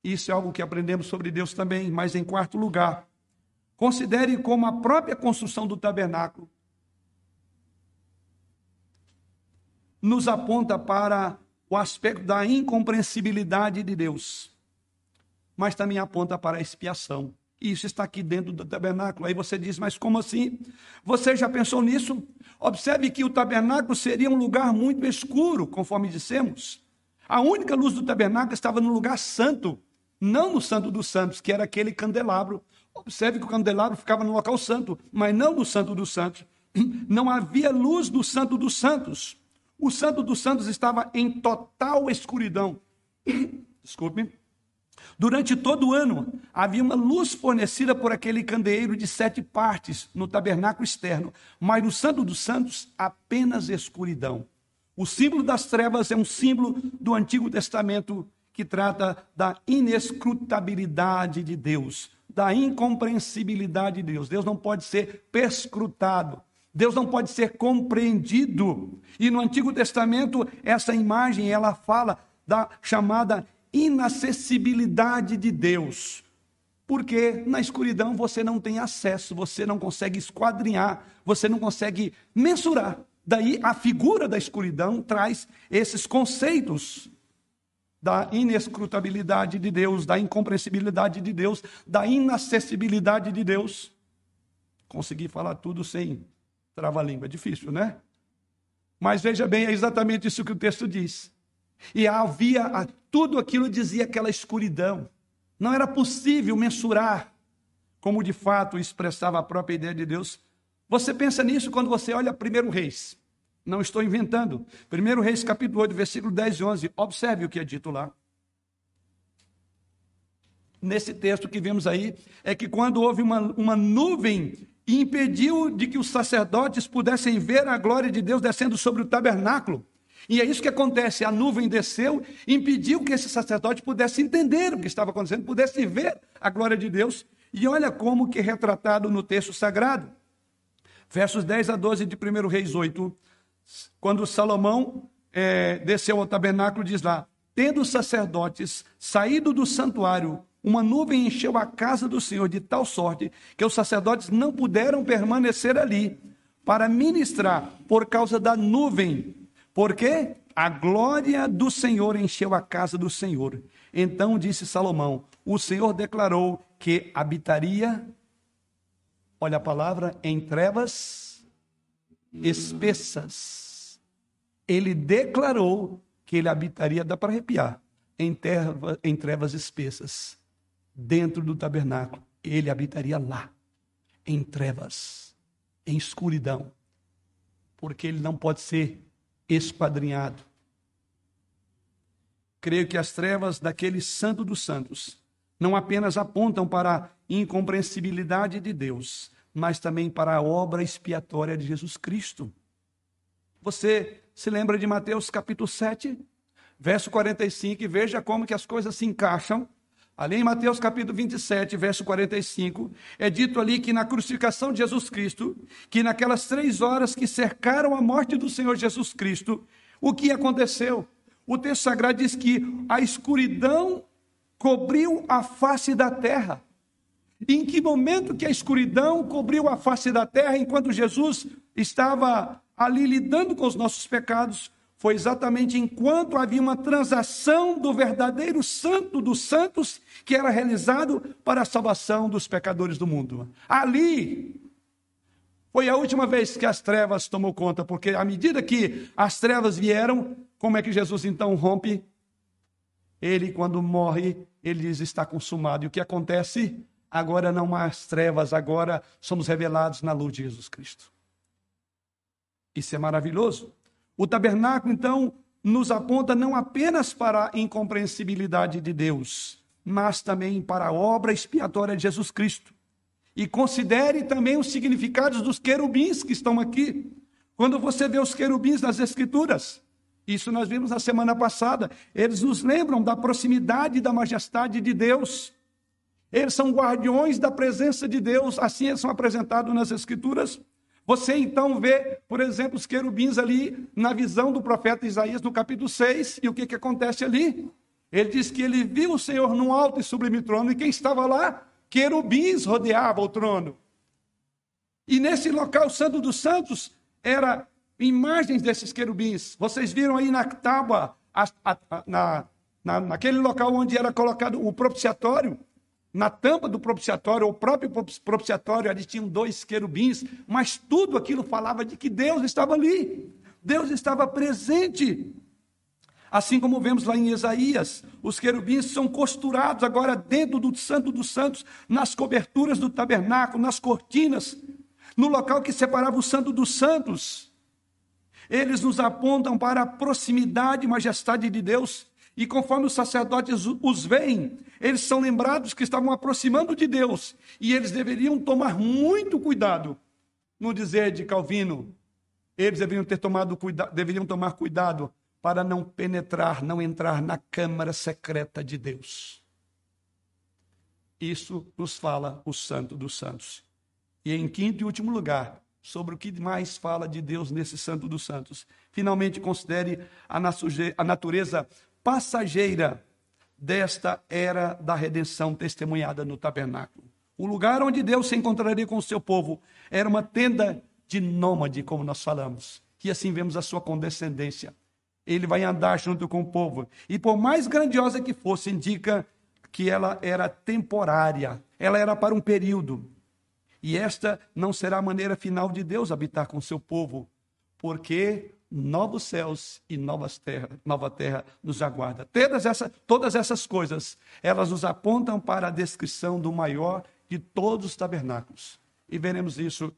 Isso é algo que aprendemos sobre Deus também, mas em quarto lugar, considere como a própria construção do tabernáculo nos aponta para o aspecto da incompreensibilidade de Deus, mas também aponta para a expiação. Isso está aqui dentro do tabernáculo. Aí você diz, mas como assim? Você já pensou nisso? Observe que o tabernáculo seria um lugar muito escuro, conforme dissemos. A única luz do tabernáculo estava no lugar santo, não no santo dos santos, que era aquele candelabro. Observe que o candelabro ficava no local santo, mas não no santo dos santos. (clears throat) Não havia luz do santo dos santos. O Santo dos Santos estava em total escuridão. Desculpe. Durante todo o ano, havia uma luz fornecida por aquele candeeiro de sete partes no tabernáculo externo, mas no Santo dos Santos, apenas escuridão. O símbolo das trevas é um símbolo do Antigo Testamento que trata da inescrutabilidade de Deus, da incompreensibilidade de Deus. Deus não pode ser perscrutado. Deus não pode ser compreendido. E no Antigo Testamento, essa imagem ela fala da chamada inacessibilidade de Deus. Porque na escuridão você não tem acesso, você não consegue esquadrinhar, você não consegue mensurar. Daí a figura da escuridão traz esses conceitos da inescrutabilidade de Deus, da incompreensibilidade de Deus, da inacessibilidade de Deus. Consegui falar tudo sem trava-língua, é difícil, né? Mas veja bem, é exatamente isso que o texto diz. E havia tudo aquilo dizia aquela escuridão. Não era possível mensurar como de fato expressava a própria ideia de Deus. Você pensa nisso quando você olha 1 Reis. Não estou inventando. 1 Reis, capítulo 8, versículo 10 e 11. Observe o que é dito lá. Nesse texto que vemos aí, é que quando houve uma, uma nuvem e impediu de que os sacerdotes pudessem ver a glória de Deus descendo sobre o tabernáculo, e é isso que acontece: a nuvem desceu, impediu que esse sacerdote pudesse entender o que estava acontecendo, pudesse ver a glória de Deus. E olha como que é retratado no texto sagrado. Versos 10 a 12 de 1 Reis 8. Quando Salomão é, desceu ao tabernáculo, diz lá: Tendo os sacerdotes saído do santuário, uma nuvem encheu a casa do Senhor de tal sorte que os sacerdotes não puderam permanecer ali para ministrar por causa da nuvem porque a glória do Senhor encheu a casa do Senhor. Então disse Salomão: O Senhor declarou que habitaria, olha a palavra, em trevas espessas. Ele declarou que ele habitaria, dá para arrepiar, em, em trevas espessas, dentro do tabernáculo. Ele habitaria lá, em trevas, em escuridão, porque ele não pode ser esquadrinhado. Creio que as trevas daquele santo dos santos não apenas apontam para a incompreensibilidade de Deus, mas também para a obra expiatória de Jesus Cristo. Você se lembra de Mateus capítulo 7, verso 45, e veja como que as coisas se encaixam. Ali em Mateus capítulo 27, verso 45, é dito ali que na crucificação de Jesus Cristo, que naquelas três horas que cercaram a morte do Senhor Jesus Cristo, o que aconteceu? O texto sagrado diz que a escuridão cobriu a face da terra. em que momento que a escuridão cobriu a face da terra enquanto Jesus estava ali lidando com os nossos pecados? Foi exatamente enquanto havia uma transação do verdadeiro santo dos santos que era realizado para a salvação dos pecadores do mundo. Ali foi a última vez que as trevas tomou conta, porque à medida que as trevas vieram, como é que Jesus então rompe? Ele, quando morre, ele diz: está consumado. E o que acontece? Agora não mais trevas, agora somos revelados na luz de Jesus Cristo. Isso é maravilhoso. O tabernáculo, então, nos aponta não apenas para a incompreensibilidade de Deus, mas também para a obra expiatória de Jesus Cristo. E considere também os significados dos querubins que estão aqui. Quando você vê os querubins nas Escrituras, isso nós vimos na semana passada, eles nos lembram da proximidade da majestade de Deus. Eles são guardiões da presença de Deus, assim eles são apresentados nas Escrituras. Você então vê, por exemplo, os querubins ali na visão do profeta Isaías no capítulo 6, e o que, que acontece ali? Ele diz que ele viu o Senhor num alto e sublime trono, e quem estava lá? Querubins rodeavam o trono. E nesse local santo dos santos, era imagens desses querubins. Vocês viram aí na tábua, a, a, na, na, naquele local onde era colocado o propiciatório, na tampa do propiciatório, o próprio propiciatório, ali tinham dois querubins, mas tudo aquilo falava de que Deus estava ali. Deus estava presente. Assim como vemos lá em Isaías, os querubins são costurados agora dentro do Santo dos Santos, nas coberturas do tabernáculo, nas cortinas, no local que separava o Santo dos Santos. eles nos apontam para a proximidade e majestade de Deus. E conforme os sacerdotes os veem, eles são lembrados que estavam aproximando de Deus. E eles deveriam tomar muito cuidado no dizer de Calvino. Eles deveriam ter tomado cuidado, deveriam tomar cuidado para não penetrar, não entrar na câmara secreta de Deus. Isso nos fala o Santo dos Santos. E em quinto e último lugar, sobre o que mais fala de Deus nesse Santo dos Santos. Finalmente, considere a natureza passageira desta era da redenção testemunhada no tabernáculo. O lugar onde Deus se encontraria com o seu povo era uma tenda de nômade, como nós falamos. E assim vemos a sua condescendência. Ele vai andar junto com o povo. E por mais grandiosa que fosse, indica que ela era temporária. Ela era para um período. E esta não será a maneira final de Deus habitar com seu povo, porque novos céus e novas terra, nova terra nos aguarda. Todas, essa, todas essas coisas, elas nos apontam para a descrição do maior de todos os tabernáculos. E veremos isso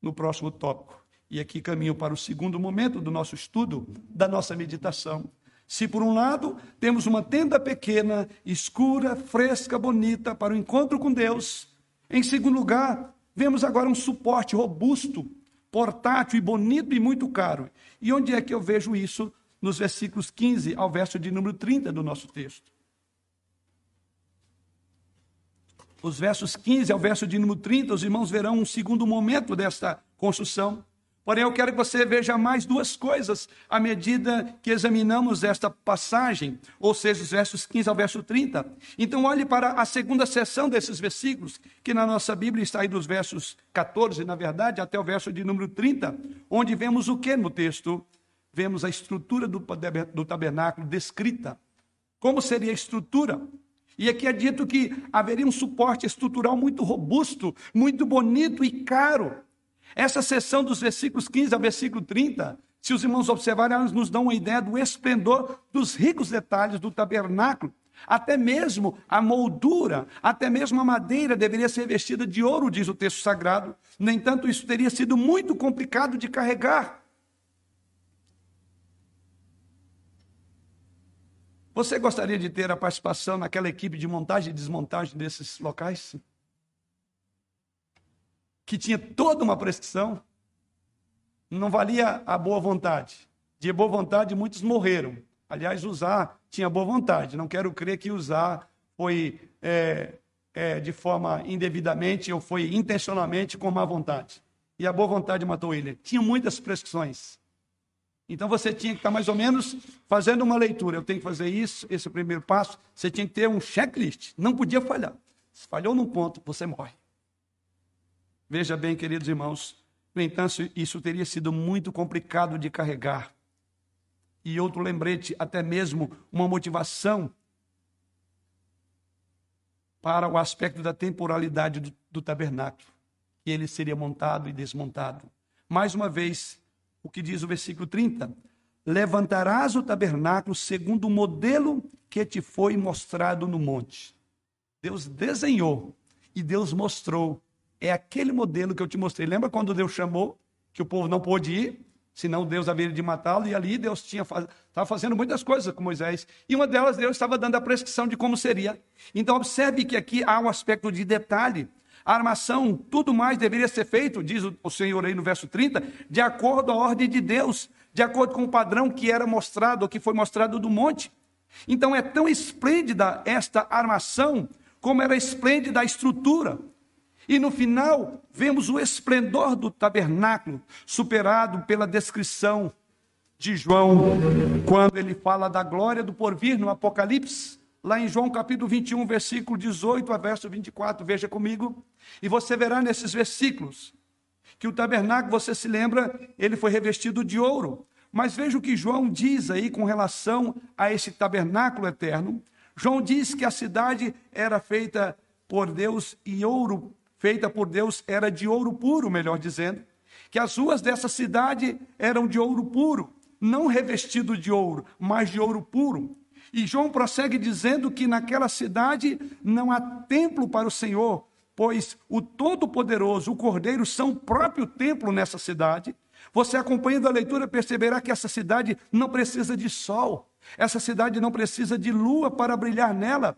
no próximo tópico. E aqui caminho para o segundo momento do nosso estudo, da nossa meditação. Se por um lado temos uma tenda pequena, escura, fresca, bonita para o encontro com Deus, em segundo lugar, Vemos agora um suporte robusto, portátil e bonito e muito caro. E onde é que eu vejo isso? Nos versículos 15 ao verso de número 30 do nosso texto. Os versos 15 ao verso de número 30, os irmãos verão um segundo momento desta construção. Porém, eu quero que você veja mais duas coisas à medida que examinamos esta passagem, ou seja, os versos 15 ao verso 30. Então, olhe para a segunda seção desses versículos, que na nossa Bíblia está aí dos versos 14, na verdade, até o verso de número 30, onde vemos o que no texto? Vemos a estrutura do, do tabernáculo descrita. Como seria a estrutura? E aqui é dito que haveria um suporte estrutural muito robusto, muito bonito e caro essa seção dos versículos 15 ao versículo 30, se os irmãos observarem, elas nos dão uma ideia do esplendor dos ricos detalhes do tabernáculo. Até mesmo a moldura, até mesmo a madeira deveria ser vestida de ouro, diz o texto sagrado. No entanto, isso teria sido muito complicado de carregar. Você gostaria de ter a participação naquela equipe de montagem e desmontagem desses locais? Que tinha toda uma prescrição, não valia a boa vontade. De boa vontade, muitos morreram. Aliás, usar tinha boa vontade. Não quero crer que usar foi é, é, de forma indevidamente ou foi intencionalmente com má vontade. E a boa vontade matou ele. Tinha muitas prescrições. Então você tinha que estar mais ou menos fazendo uma leitura. Eu tenho que fazer isso, esse é o primeiro passo. Você tinha que ter um checklist. Não podia falhar. Se falhou num ponto, você morre. Veja bem, queridos irmãos, no entanto, isso teria sido muito complicado de carregar. E outro lembrete, até mesmo uma motivação para o aspecto da temporalidade do, do tabernáculo, que ele seria montado e desmontado. Mais uma vez, o que diz o versículo 30: Levantarás o tabernáculo segundo o modelo que te foi mostrado no monte. Deus desenhou e Deus mostrou é aquele modelo que eu te mostrei. Lembra quando Deus chamou, que o povo não pôde ir, senão Deus haveria de matá-lo, e ali Deus tinha estava fazendo muitas coisas com Moisés, e uma delas Deus estava dando a prescrição de como seria. Então observe que aqui há um aspecto de detalhe. A armação, tudo mais deveria ser feito, diz o Senhor aí no verso 30, de acordo à ordem de Deus, de acordo com o padrão que era mostrado, ou que foi mostrado do monte. Então é tão esplêndida esta armação, como era esplêndida a estrutura. E no final, vemos o esplendor do tabernáculo, superado pela descrição de João, quando ele fala da glória do porvir no Apocalipse, lá em João capítulo 21, versículo 18 a verso 24, veja comigo, e você verá nesses versículos que o tabernáculo, você se lembra, ele foi revestido de ouro. Mas veja o que João diz aí com relação a esse tabernáculo eterno. João diz que a cidade era feita por Deus em ouro feita por Deus era de ouro puro, melhor dizendo, que as ruas dessa cidade eram de ouro puro, não revestido de ouro, mas de ouro puro. E João prossegue dizendo que naquela cidade não há templo para o Senhor, pois o Todo-Poderoso, o Cordeiro, são o próprio templo nessa cidade, Você acompanhando a leitura perceberá que essa cidade não precisa de sol, essa cidade não precisa de lua para brilhar nela,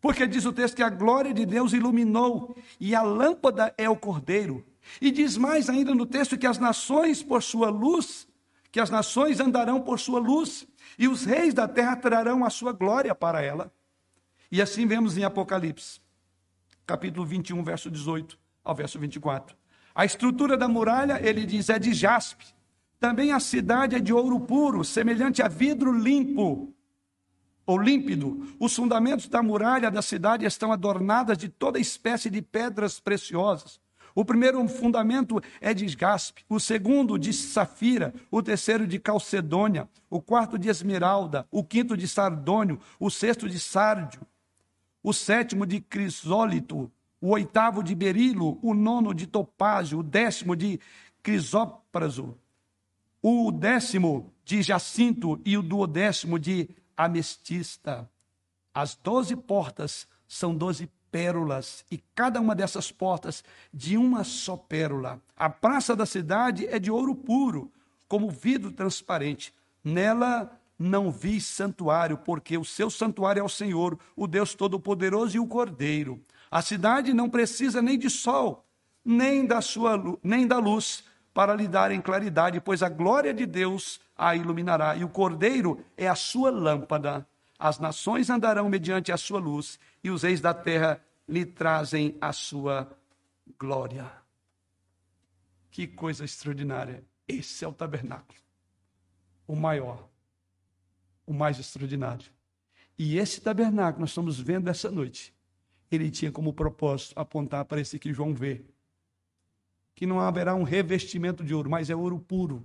porque diz o texto que a glória de Deus iluminou e a lâmpada é o cordeiro. E diz mais ainda no texto que as nações por sua luz, que as nações andarão por sua luz, e os reis da terra trarão a sua glória para ela. E assim vemos em Apocalipse, capítulo 21, verso 18 ao verso 24. A estrutura da muralha, ele diz, é de jaspe. Também a cidade é de ouro puro, semelhante a vidro limpo ou. Os fundamentos da muralha da cidade estão adornadas de toda espécie de pedras preciosas. O primeiro fundamento é de jaspe, o segundo de safira, o terceiro de calcedônia, o quarto de esmeralda, o quinto de sardônio, o sexto de sárdio, o sétimo de crisólito, o oitavo de berilo, o nono de topázio, o décimo de crisópraso, o décimo de jacinto e o duodécimo de amestista. As doze portas são doze pérolas, e cada uma dessas portas de uma só pérola. A praça da cidade é de ouro puro, como vidro transparente. Nela não vi santuário, porque o seu santuário é o Senhor, o Deus Todo-Poderoso e o Cordeiro. A cidade não precisa nem de sol, nem da sua nem da luz para lhe darem claridade, pois a glória de Deus a iluminará, e o Cordeiro é a sua lâmpada. As nações andarão mediante a sua luz, e os reis da terra lhe trazem a sua glória. Que coisa extraordinária! Esse é o tabernáculo, o maior, o mais extraordinário. E esse tabernáculo nós estamos vendo essa noite. Ele tinha como propósito apontar para esse que João vê, que não haverá um revestimento de ouro, mas é ouro puro.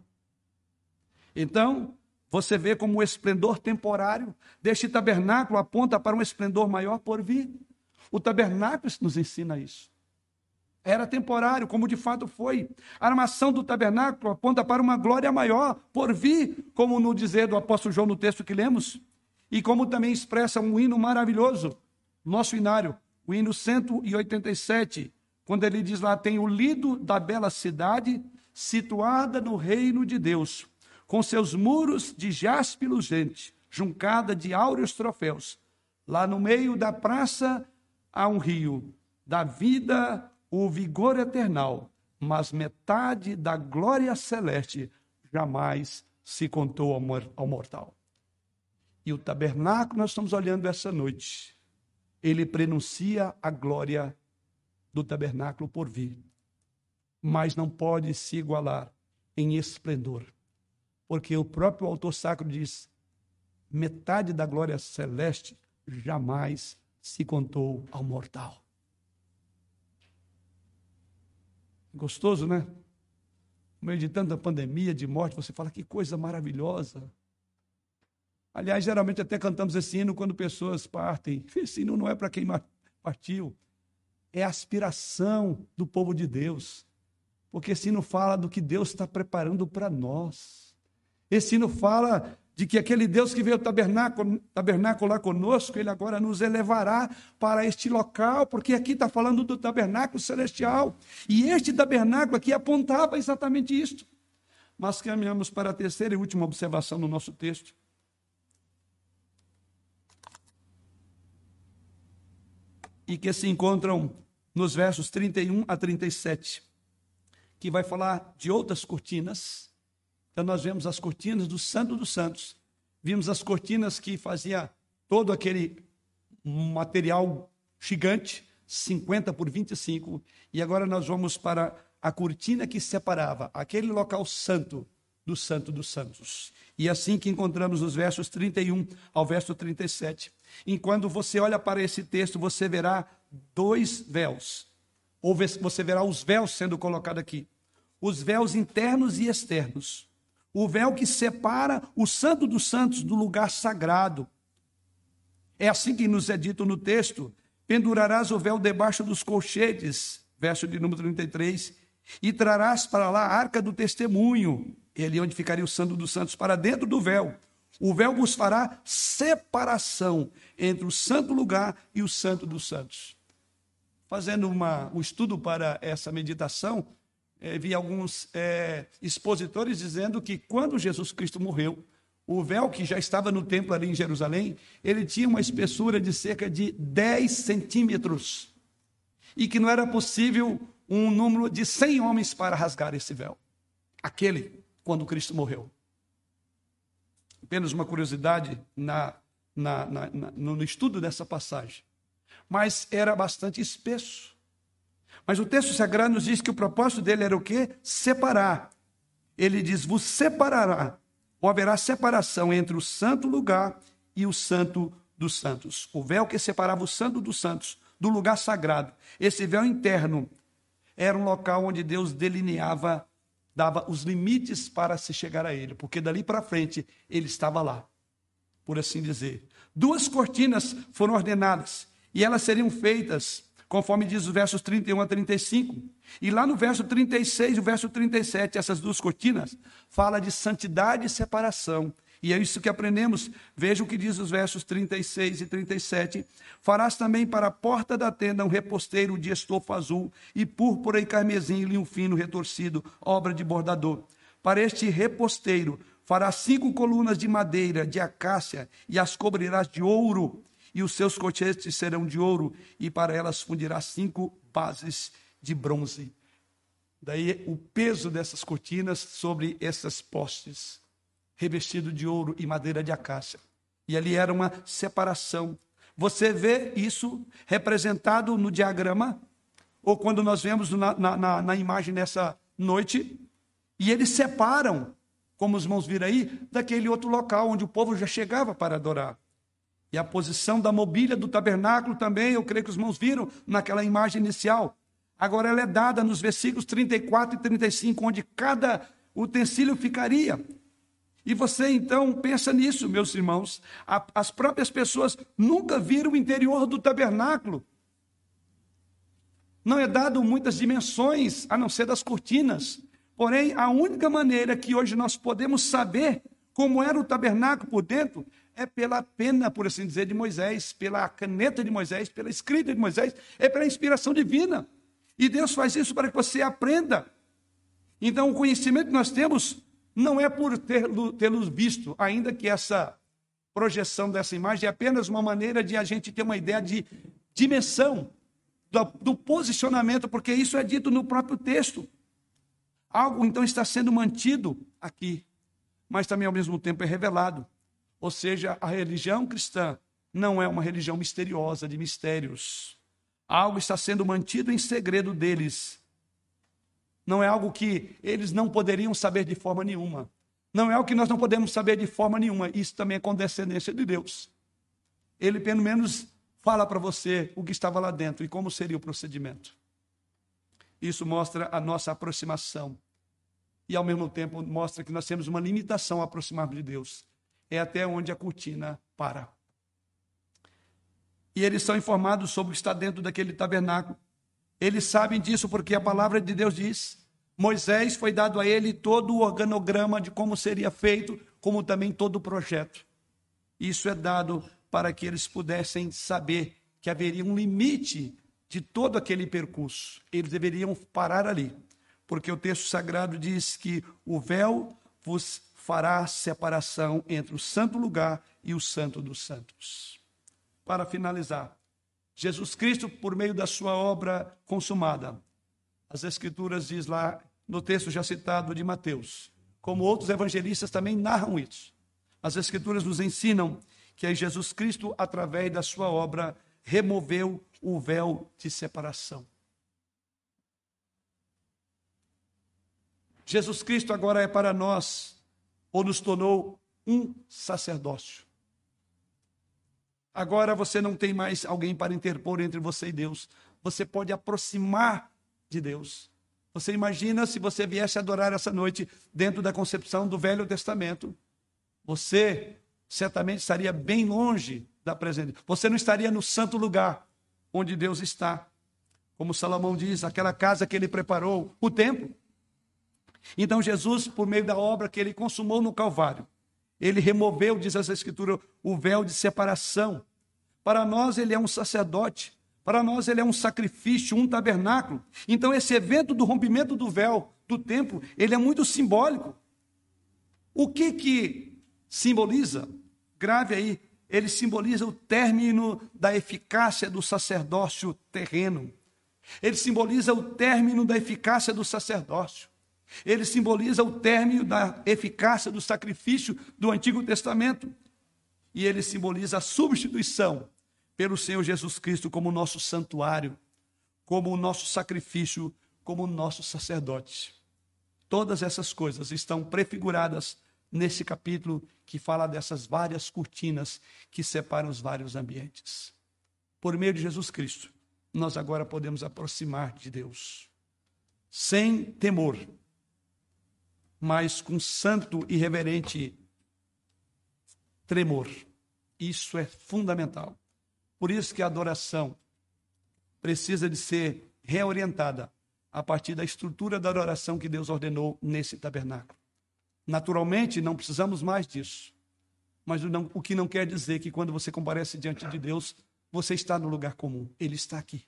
Então, você vê como o esplendor temporário deste tabernáculo aponta para um esplendor maior por vir. O tabernáculo nos ensina isso. Era temporário, como de fato foi. A armação do tabernáculo aponta para uma glória maior por vir, como no dizer do apóstolo João no texto que lemos, e como também expressa um hino maravilhoso, nosso inário, o hino 187, quando ele diz lá: tem o lido da bela cidade situada no reino de Deus, com seus muros de jaspe luzente, juncada de áureos troféus. Lá no meio da praça há um rio, da vida o vigor eternal, mas metade da glória celeste jamais se contou ao mortal. E o tabernáculo nós estamos olhando essa noite ele prenuncia a glória do tabernáculo por vir, mas não pode se igualar em esplendor, porque o próprio autor sacro diz: metade da glória celeste jamais se contou ao mortal. Gostoso, né? No meio de tanta pandemia, de morte, você fala que coisa maravilhosa. Aliás, geralmente até cantamos esse hino quando pessoas partem. Esse hino não é para quem partiu, é a aspiração do povo de Deus. Porque esse hino fala do que Deus está preparando para nós. Esse hino fala de que aquele Deus que veio tabernáculo, lá conosco, ele agora nos elevará para este local, porque aqui está falando do tabernáculo celestial. E este tabernáculo aqui apontava exatamente isto. Mas caminhamos para a terceira e última observação no nosso texto. e que se encontram nos versos 31 a 37, que vai falar de outras cortinas. Então nós vemos as cortinas do Santo dos Santos, vimos as cortinas que fazia todo aquele material gigante, 50 por 25, e agora nós vamos para a cortina que separava aquele local santo do Santo dos Santos. E é assim que encontramos nos versos 31 ao verso 37. Enquanto você olha para esse texto, você verá dois véus. Ou você verá os véus sendo colocados aqui. Os véus internos e externos. O véu que separa o Santo dos Santos do lugar sagrado. É assim que nos é dito no texto: pendurarás o véu debaixo dos colchetes, verso de número 33, e trarás para lá a arca do testemunho, ele onde ficaria o Santo dos Santos, para dentro do véu. O véu vos fará separação entre o santo lugar e o santo dos santos. Fazendo uma, um estudo para essa meditação, é, vi alguns é, expositores dizendo que quando Jesus Cristo morreu, o véu que já estava no templo ali em Jerusalém, ele tinha uma espessura de cerca de 10 centímetros. E que não era possível um número de 100 homens para rasgar esse véu. Aquele, quando Cristo morreu. Apenas uma curiosidade na, na, na, no estudo dessa passagem. Mas era bastante espesso. Mas o texto sagrado nos diz que o propósito dele era o quê? Separar. Ele diz: vos separará ou haverá separação entre o santo lugar e o santo dos santos. O véu que separava o santo dos santos do lugar sagrado. Esse véu interno era um local onde Deus delineava, dava os limites para se chegar a ele, porque dali para frente ele estava lá, por assim dizer. Duas cortinas foram ordenadas e elas seriam feitas conforme diz os versos 31 a 35. E lá no verso 36 e o verso 37, essas duas cortinas, fala de santidade e separação. E é isso que aprendemos. Veja o que diz os versos 36 e 37. Farás também para a porta da tenda um reposteiro de estofa azul e púrpura e carmesim e linho fino retorcido, obra de bordador. Para este reposteiro farás cinco colunas de madeira, de acácia, e as cobrirás de ouro e os seus cochetes serão de ouro, e para elas fundirá cinco bases de bronze. Daí o peso dessas cortinas sobre essas postes, revestido de ouro e madeira de acácia. E ali era uma separação. Você vê isso representado no diagrama, ou quando nós vemos na, na, na imagem nessa noite, e eles separam, como os irmãos viram aí, daquele outro local onde o povo já chegava para adorar. E a posição da mobília do tabernáculo também, eu creio que os irmãos viram naquela imagem inicial. Agora ela é dada nos versículos 34 e 35, onde cada utensílio ficaria. E você então pensa nisso, meus irmãos. as próprias pessoas nunca viram o interior do tabernáculo. Não é dado muitas dimensões, a não ser das cortinas. Porém, a única maneira que hoje nós podemos saber como era o tabernáculo por dentro é pela pena, por assim dizer, de Moisés, pela caneta de Moisés, pela escrita de Moisés, é pela inspiração divina. E Deus faz isso para que você aprenda. Então, o conhecimento que nós temos não é por tê-los visto, ainda que essa projeção dessa imagem é apenas uma maneira de a gente ter uma ideia de dimensão do, do posicionamento, porque isso é dito no próprio texto. Algo então está sendo mantido aqui, mas também ao mesmo tempo é revelado. Ou seja, a religião cristã não é uma religião misteriosa, de mistérios. Algo está sendo mantido em segredo deles. Não é algo que eles não poderiam saber de forma nenhuma. Não é algo que nós não podemos saber de forma nenhuma. Isso também é condescendência de Deus. Ele, pelo menos, fala para você o que estava lá dentro e como seria o procedimento. Isso mostra a nossa aproximação. E, ao mesmo tempo, mostra que nós temos uma limitação a aproximarmos de Deus é até onde a cortina para. E eles são informados sobre o que está dentro daquele tabernáculo. Eles sabem disso porque a palavra de Deus diz: Moisés foi dado a ele todo o organograma de como seria feito, como também todo o projeto. Isso é dado para que eles pudessem saber que haveria um limite de todo aquele percurso. Eles deveriam parar ali, porque o texto sagrado diz que o véu vos fará separação entre o santo lugar e o santo dos santos. Para finalizar, Jesus Cristo, por meio da sua obra consumada, as Escrituras diz lá no texto já citado de Mateus, como outros evangelistas também narram isso. As Escrituras nos ensinam que Jesus Cristo, através da sua obra, removeu o véu de separação. Jesus Cristo agora é para nós ou nos tornou um sacerdócio. Agora você não tem mais alguém para interpor entre você e Deus. Você pode aproximar de Deus. Você imagina se você viesse adorar essa noite dentro da concepção do Velho Testamento. Você certamente estaria bem longe da presença. Você não estaria no santo lugar onde Deus está. Como Salomão diz, aquela casa que ele preparou, o templo. Então, Jesus, por meio da obra que ele consumou no Calvário, ele removeu, diz essa Escritura, o véu de separação. Para nós, ele é um sacerdote, Para nós, ele é um sacrifício, um tabernáculo. Então, esse evento do rompimento do véu do templo, ele é muito simbólico. O que que simboliza? Grave aí, ele simboliza o término da eficácia do sacerdócio terreno. Ele simboliza o término da eficácia do sacerdócio. Ele simboliza o término da eficácia do sacrifício do Antigo Testamento. E ele simboliza a substituição pelo Senhor Jesus Cristo como nosso santuário, como o nosso sacrifício, como o nosso sacerdote. Todas essas coisas estão prefiguradas nesse capítulo que fala dessas várias cortinas que separam os vários ambientes. Por meio de Jesus Cristo, nós agora podemos aproximar de Deus sem temor, mas com santo e reverente tremor. Isso é fundamental. Por isso que a adoração precisa de ser reorientada a partir da estrutura da adoração que Deus ordenou nesse tabernáculo. Naturalmente, não precisamos mais disso. Mas o que não quer dizer que quando você comparece diante de Deus, você está no lugar comum. Ele está aqui.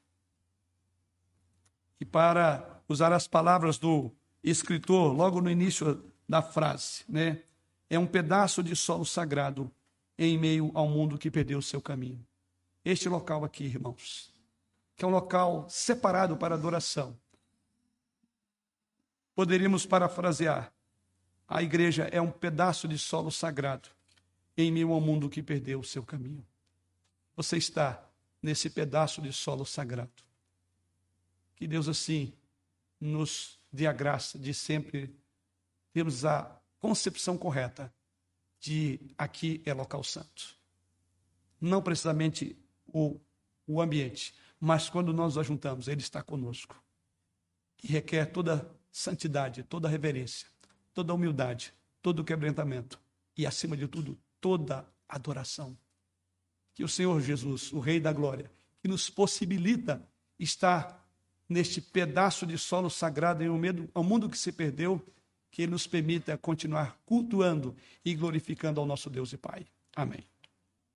E para usar as palavras do escritor, logo no início da frase, né? É um pedaço de solo sagrado em meio ao mundo que perdeu o seu caminho este local aqui, irmãos, que é um local separado para adoração. Poderíamos parafrasear: a igreja é um pedaço de solo sagrado em meio ao mundo que perdeu o seu caminho. Você está nesse pedaço de solo sagrado. Que Deus, assim, nos dê a graça de sempre termos a concepção correta de aqui é local santo. Não precisamente o, o ambiente. Mas quando nós nos juntamos, Ele está conosco. E requer toda santidade, toda reverência, toda humildade, todo quebrantamento e, acima de tudo, toda adoração. Que o Senhor Jesus, o Rei da Glória, que nos possibilita estar neste pedaço de solo sagrado em um medo, ao mundo que se perdeu, que Ele nos permita continuar cultuando e glorificando ao nosso Deus e Pai. Amém.